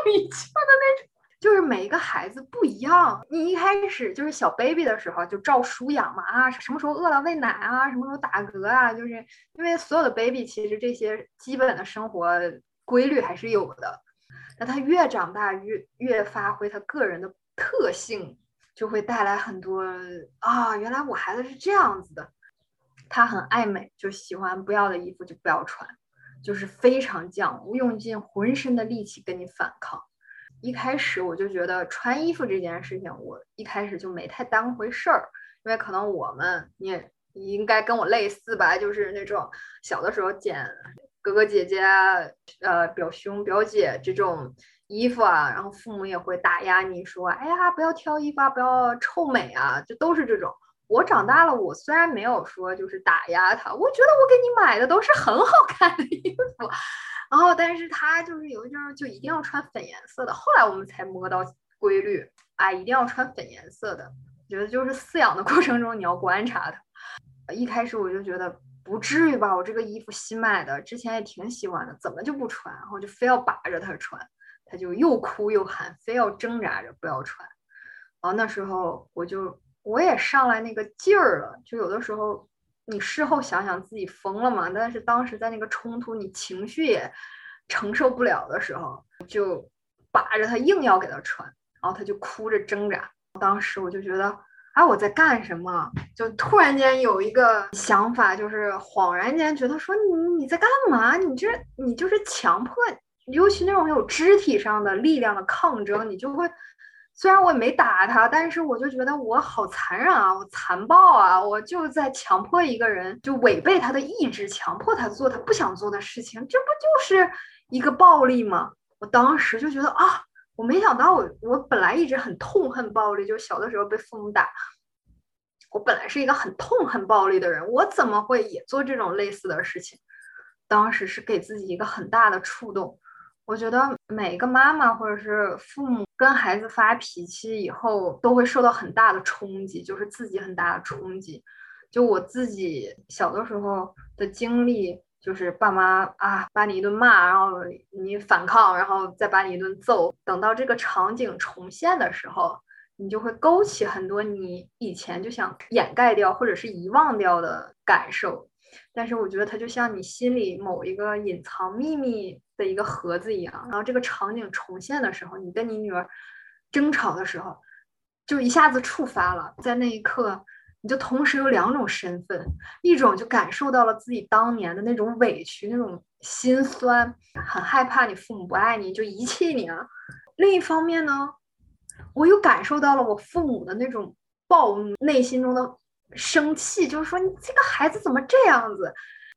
B: 静一静的那种。就是每一个孩子不一样，你一开始就是小 baby 的时候就照书养嘛啊，什么时候饿了喂奶啊，什么时候打嗝啊，就是因为所有的 baby 其实这些基本的生活规律还是有的。那他越长大越越发挥他个人的特性，就会带来很多啊，原来我孩子是这样子的。他很爱美，就喜欢不要的衣服就不要穿，就是非常犟，用尽浑身的力气跟你反抗。一开始我就觉得穿衣服这件事情，我一开始就没太当回事儿，因为可能我们你也应该跟我类似吧，就是那种小的时候捡。哥哥姐姐，呃，表兄表姐这种衣服啊，然后父母也会打压你说，哎呀，不要挑衣服啊，不要臭美啊，就都是这种。我长大了，我虽然没有说就是打压他，我觉得我给你买的都是很好看的衣服，然后但是他就是有一阵就一定要穿粉颜色的，后来我们才摸到规律，啊，一定要穿粉颜色的，觉得就是饲养的过程中你要观察他，一开始我就觉得。不至于吧？我这个衣服新买的，之前也挺喜欢的，怎么就不穿？然后就非要把着它穿，他就又哭又喊，非要挣扎着不要穿。然后那时候我就我也上来那个劲儿了，就有的时候你事后想想自己疯了嘛，但是当时在那个冲突，你情绪也承受不了的时候，就把着他硬要给他穿，然后他就哭着挣扎。当时我就觉得。哎，我在干什么？就突然间有一个想法，就是恍然间觉得说你你在干嘛？你这你就是强迫，尤其那种有肢体上的力量的抗争，你就会。虽然我也没打他，但是我就觉得我好残忍啊，我残暴啊，我就在强迫一个人，就违背他的意志，强迫他做他不想做的事情，这不就是一个暴力吗？我当时就觉得啊。我没想到，我我本来一直很痛恨暴力，就小的时候被父母打。我本来是一个很痛恨暴力的人，我怎么会也做这种类似的事情？当时是给自己一个很大的触动。我觉得每个妈妈或者是父母跟孩子发脾气以后，都会受到很大的冲击，就是自己很大的冲击。就我自己小的时候的经历。就是爸妈啊，把你一顿骂，然后你反抗，然后再把你一顿揍。等到这个场景重现的时候，你就会勾起很多你以前就想掩盖掉或者是遗忘掉的感受。但是我觉得它就像你心里某一个隐藏秘密的一个盒子一样。然后这个场景重现的时候，你跟你女儿争吵的时候，就一下子触发了，在那一刻。你就同时有两种身份，一种就感受到了自己当年的那种委屈、那种心酸，很害怕你父母不爱你，就遗弃你啊。另一方面呢，我又感受到了我父母的那种暴怒，内心中的生气，就是说你这个孩子怎么这样子？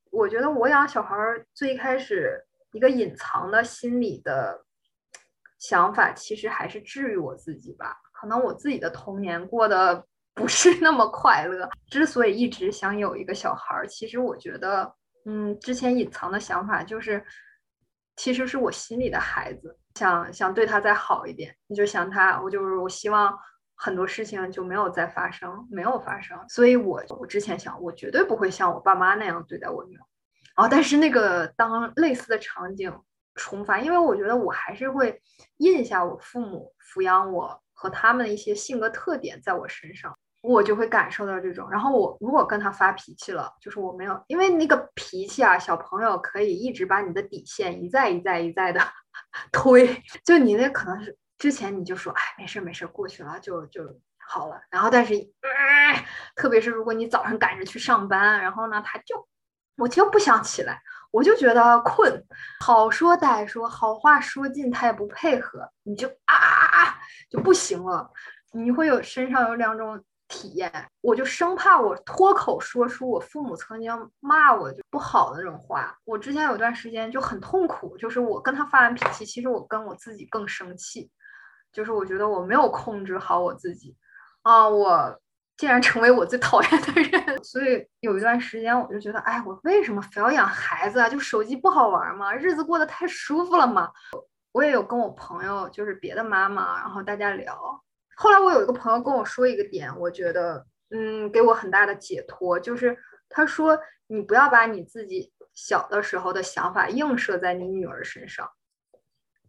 B: 我觉得我养小孩最开始一个隐藏的心理的想法，其实还是治愈我自己吧。可能我自己的童年过得。不是那么快乐。之所以一直想有一个小孩儿，其实我觉得，嗯，之前隐藏的想法就是，其实是我心里的孩子，想想对他再好一点。你就想他，我就是我希望很多事情就没有再发生，没有发生。所以我我之前想，我绝对不会像我爸妈那样对待我女儿。哦，但是那个当类似的场景重发，因为我觉得我还是会印下我父母抚养我和他们的一些性格特点在我身上。我就会感受到这种，然后我如果跟他发脾气了，就是我没有，因为那个脾气啊，小朋友可以一直把你的底线一再一再一再的 推，就你那可能是之前你就说，哎，没事没事，过去了就就好了，然后但是，特别是如果你早上赶着去上班，然后呢，他就我就不想起来，我就觉得困，好说歹说，好话说尽，他也不配合，你就啊啊啊就不行了，你会有身上有两种。体验，我就生怕我脱口说出我父母曾经骂我就不好的那种话。我之前有段时间就很痛苦，就是我跟他发完脾气，其实我跟我自己更生气，就是我觉得我没有控制好我自己啊，我竟然成为我最讨厌的人。所以有一段时间我就觉得，哎，我为什么非要养孩子啊？就手机不好玩吗？日子过得太舒服了吗？我也有跟我朋友，就是别的妈妈，然后大家聊。后来我有一个朋友跟我说一个点，我觉得，嗯，给我很大的解脱，就是他说，你不要把你自己小的时候的想法映射在你女儿身上，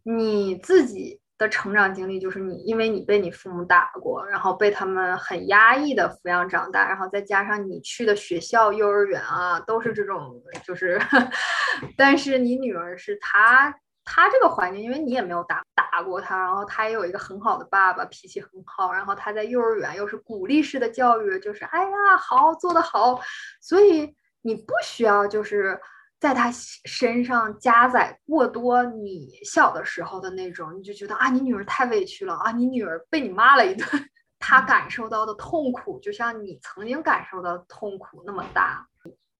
B: 你自己的成长经历就是你，因为你被你父母打过，然后被他们很压抑的抚养长大，然后再加上你去的学校、幼儿园啊，都是这种，就是，但是你女儿是她。他这个环境，因为你也没有打打过他，然后他也有一个很好的爸爸，脾气很好，然后他在幼儿园又是鼓励式的教育，就是哎呀好做得好，所以你不需要就是在他身上加载过多你小的时候的那种，你就觉得啊你女儿太委屈了啊你女儿被你骂了一顿，他感受到的痛苦就像你曾经感受到的痛苦那么大，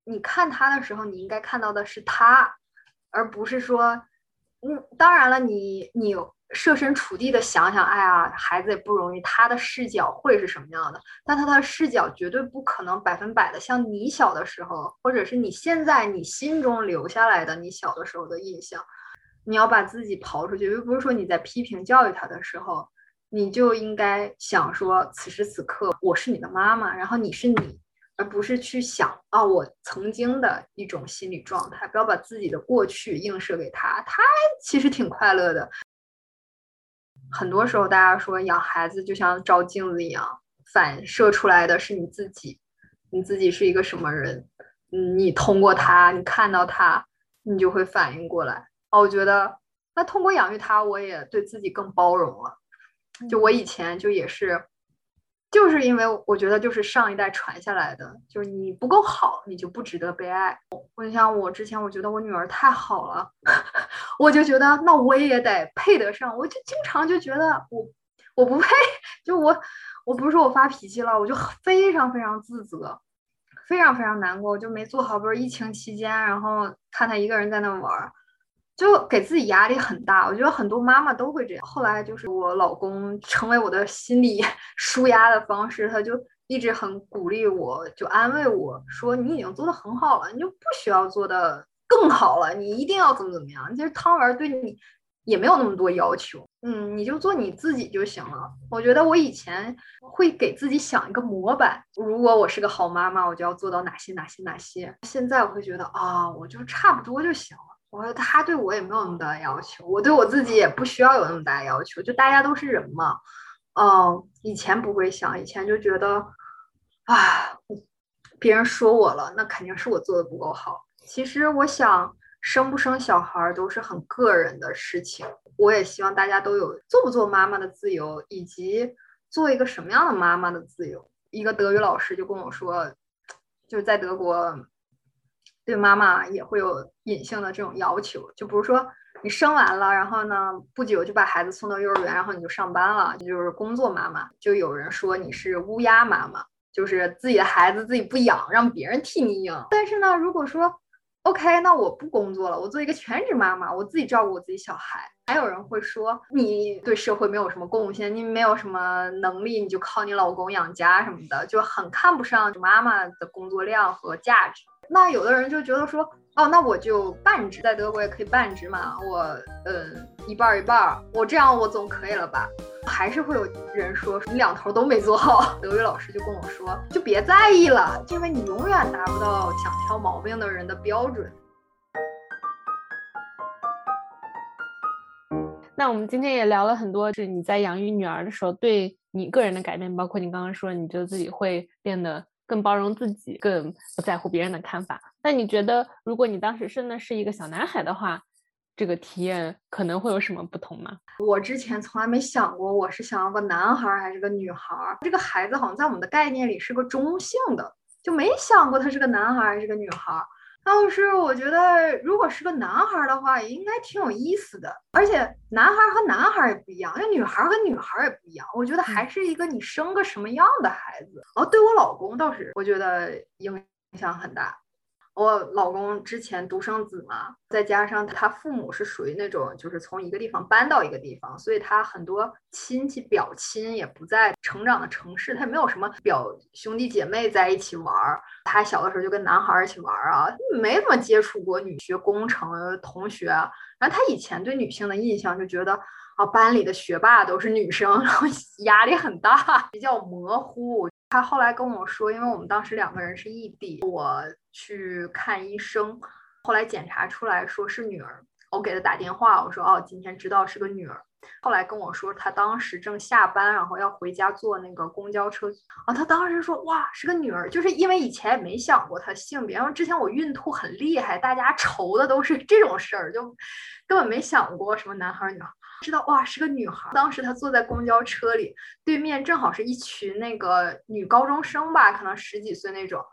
B: 你看他的时候，你应该看到的是他，而不是说。嗯，当然了，你你设身处地的想想，哎呀，孩子也不容易，他的视角会是什么样的？但他的视角绝对不可能百分百的像你小的时候，或者是你现在你心中留下来的你小的时候的印象。你要把自己刨出去，又不是说你在批评教育他的时候，你就应该想说，此时此刻我是你的妈妈，然后你是你。而不是去想啊，我曾经的一种心理状态，不要把自己的过去映射给他，他其实挺快乐的。很多时候，大家说养孩子就像照镜子一样，反射出来的是你自己，你自己是一个什么人，嗯，你通过他，你看到他，你就会反应过来。哦，我觉得那通过养育他，我也对自己更包容了。就我以前就也是。就是因为我觉得，就是上一代传下来的，就是你不够好，你就不值得被爱。我就像我之前，我觉得我女儿太好了，我就觉得那我也得配得上。我就经常就觉得我我不配，就我我不是说我发脾气了，我就非常非常自责，非常非常难过，就没做好。不是疫情期间，然后看他一个人在那玩儿。就给自己压力很大，我觉得很多妈妈都会这样。后来就是我老公成为我的心理 舒压的方式，他就一直很鼓励我，就安慰我说：“你已经做的很好了，你就不需要做的更好了，你一定要怎么怎么样。”其实汤圆对你也没有那么多要求，嗯，你就做你自己就行了。我觉得我以前会给自己想一个模板，如果我是个好妈妈，我就要做到哪些哪些哪些。现在我会觉得啊，我就差不多就行了。我他对我也没有那么大的要求，我对我自己也不需要有那么大要求，就大家都是人嘛。嗯，以前不会想，以前就觉得啊，别人说我了，那肯定是我做的不够好。其实我想，生不生小孩都是很个人的事情。我也希望大家都有做不做妈妈的自由，以及做一个什么样的妈妈的自由。一个德语老师就跟我说，就是在德国。对妈妈也会有隐性的这种要求，就比如说你生完了，然后呢不久就把孩子送到幼儿园，然后你就上班了，就是工作妈妈。就有人说你是乌鸦妈妈，就是自己的孩子自己不养，让别人替你养。但是呢，如果说 OK，那我不工作了，我做一个全职妈妈，我自己照顾我自己小孩。还有人会说你对社会没有什么贡献，你没有什么能力，你就靠你老公养家什么的，就很看不上妈妈的工作量和价值。那有的人就觉得说，哦，那我就半职，在德国也可以半职嘛，我嗯一半一半，我这样我总可以了吧？还是会有人说你两头都没做好。德语老师就跟我说，就别在意了，因为你永远达不到想挑毛病的人的标准。
C: 那我们今天也聊了很多，就是你在养育女儿的时候对你个人的改变，包括你刚刚说，你觉得自己会变得更包容自己，更不在乎别人的看法。那你觉得，如果你当时生的是一个小男孩的话，这个体验可能会有什么不同吗？
B: 我之前从来没想过，我是想要个男孩还是个女孩。这个孩子好像在我们的概念里是个中性的，就没想过他是个男孩还是个女孩。要是我觉得，如果是个男孩的话，也应该挺有意思的。而且男孩和男孩也不一样，那女孩和女孩也不一样。我觉得还是一个你生个什么样的孩子。然后，对我老公倒是，我觉得影响很大。我老公之前独生子嘛，再加上他父母是属于那种就是从一个地方搬到一个地方，所以他很多亲戚表亲也不在成长的城市，他也没有什么表兄弟姐妹在一起玩儿。他小的时候就跟男孩一起玩儿啊，没怎么接触过女学工程同学。然后他以前对女性的印象就觉得啊，班里的学霸都是女生，然后压力很大，比较模糊。他后来跟我说，因为我们当时两个人是异地，我去看医生，后来检查出来说是女儿，我给他打电话，我说哦，今天知道是个女儿。后来跟我说，他当时正下班，然后要回家坐那个公交车啊，他当时说哇，是个女儿，就是因为以前也没想过她性别，然后之前我孕吐很厉害，大家愁的都是这种事儿，就根本没想过什么男孩女孩。知道哇，是个女孩。当时她坐在公交车里，对面正好是一群那个女高中生吧，可能十几岁那种。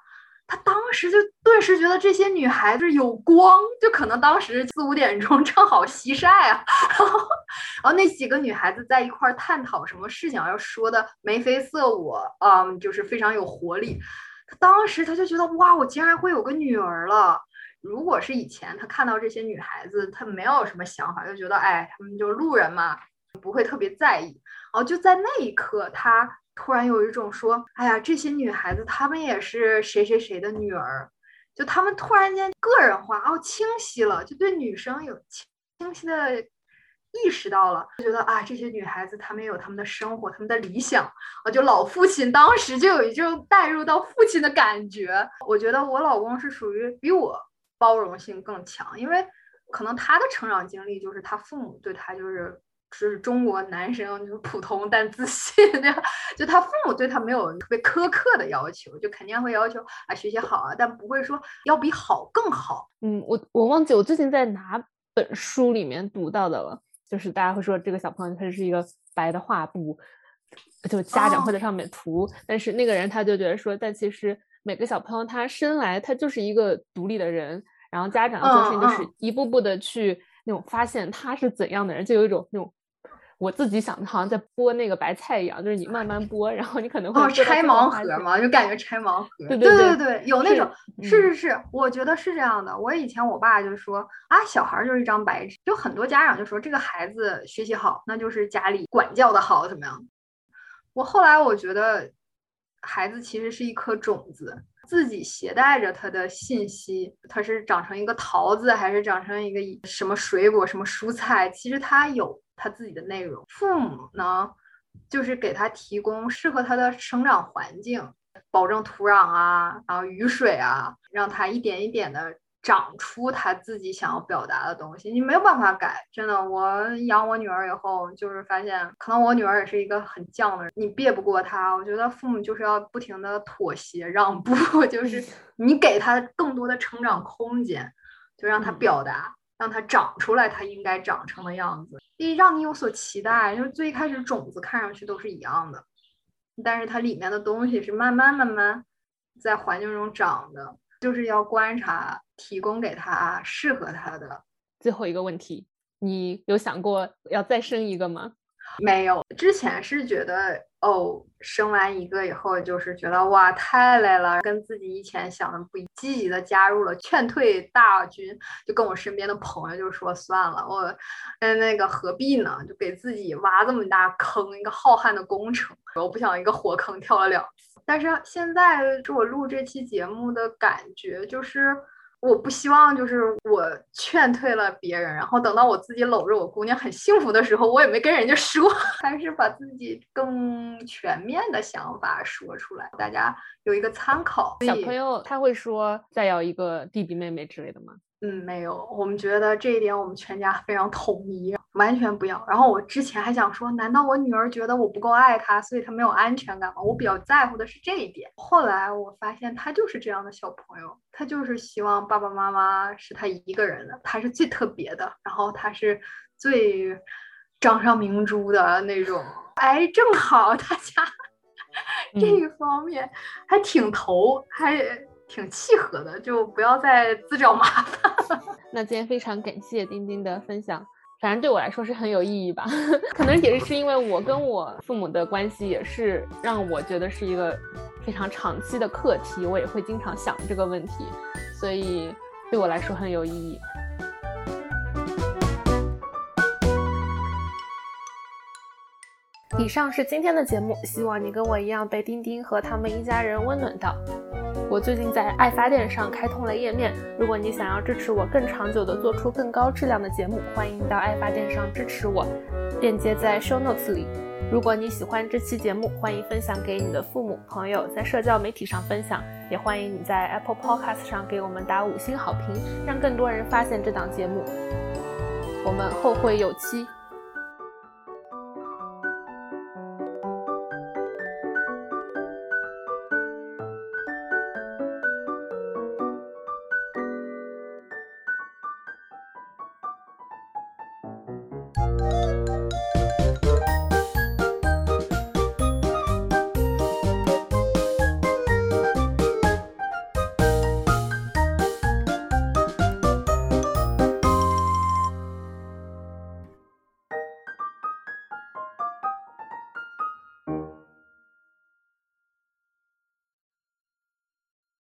B: 她当时就顿时觉得这些女孩子有光，就可能当时四五点钟正好西晒啊。然后，那几个女孩子在一块探讨什么事情，要说的眉飞色舞，嗯，就是非常有活力。她当时她就觉得哇，我竟然会有个女儿了。如果是以前，他看到这些女孩子，他没有什么想法，就觉得哎，他们就是路人嘛，不会特别在意。然后就在那一刻，他突然有一种说，哎呀，这些女孩子，她们也是谁谁谁的女儿，就他们突然间个人化，哦，清晰了，就对女生有清清晰的意识到了，就觉得啊，这些女孩子她们有她们的生活，她们的理想。啊，就老父亲当时就有一种带入到父亲的感觉。我觉得我老公是属于比我。包容性更强，因为可能他的成长经历就是他父母对他就是是中国男生就是普通但自信？就他父母对他没有特别苛刻的要求，就肯定会要求啊学习好啊，但不会说要比好更好。
C: 嗯，我我忘记我最近在哪本书里面读到的了，就是大家会说这个小朋友他是一个白的画布，就家长会在上面涂，但是那个人他就觉得说，但其实每个小朋友他生来他就是一个独立的人。然后家长做事情就是一步步的去那种发现他是怎样的人，就有一种那种我自己想的，好像在剥那个白菜一样，就是你慢慢剥，然后你可能会哦
B: 拆盲盒嘛，就感觉拆盲盒。
C: 对
B: 对
C: 对
B: 对，有那种是是是，我觉得是这样的。我以前我爸就说啊，小孩就是一张白纸，就很多家长就说这个孩子学习好，那就是家里管教的好，怎么样？我后来我觉得孩子其实是一颗种子。自己携带着他的信息，它是长成一个桃子，还是长成一个什么水果、什么蔬菜？其实他有他自己的内容。父母呢，就是给他提供适合他的生长环境，保证土壤啊，然后雨水啊，让他一点一点的。长出他自己想要表达的东西，你没有办法改。真的，我养我女儿以后，就是发现，可能我女儿也是一个很犟的人，你别不过她。我觉得父母就是要不停的妥协让步，就是 你给她更多的成长空间，就让她表达，让她长出来她应该长成的样子，以让你有所期待。就是最开始种子看上去都是一样的，但是它里面的东西是慢慢慢慢在环境中长的。就是要观察，提供给他适合他的。
C: 最后一个问题，你有想过要再生一个吗？
B: 没有，之前是觉得哦，生完一个以后就是觉得哇太累了，跟自己以前想的不一，积极的加入了劝退大军，就跟我身边的朋友就说算了，我嗯那个何必呢？就给自己挖这么大坑，一个浩瀚的工程，我不想一个火坑跳了两次。但是现在是我录这期节目的感觉就是。我不希望就是我劝退了别人，然后等到我自己搂着我姑娘很幸福的时候，我也没跟人家说，还是把自己更全面的想法说出来，大家有一个参考。
C: 小朋友他会说再要一个弟弟妹妹之类的吗？
B: 嗯，没有，我们觉得这一点我们全家非常统一，完全不要。然后我之前还想说，难道我女儿觉得我不够爱她，所以她没有安全感吗？我比较在乎的是这一点。后来我发现她就是这样的小朋友，她就是希望爸爸妈妈是她一个人的，她是最特别的，然后她是最掌上明珠的那种。哎，正好大家 这一方面还挺投，还。挺契合的，就不要再自找麻烦了。
C: 那今天非常感谢丁丁的分享，反正对我来说是很有意义吧。可能也是因为我跟我父母的关系，也是让我觉得是一个非常长期的课题，我也会经常想这个问题，所以对我来说很有意义。以上是今天的节目，希望你跟我一样被丁丁和他们一家人温暖到。我最近在爱发电上开通了页面，如果你想要支持我更长久的做出更高质量的节目，欢迎到爱发电上支持我，链接在 show notes 里。如果你喜欢这期节目，欢迎分享给你的父母、朋友，在社交媒体上分享，也欢迎你在 Apple Podcast 上给我们打五星好评，让更多人发现这档节目。我们后会有期。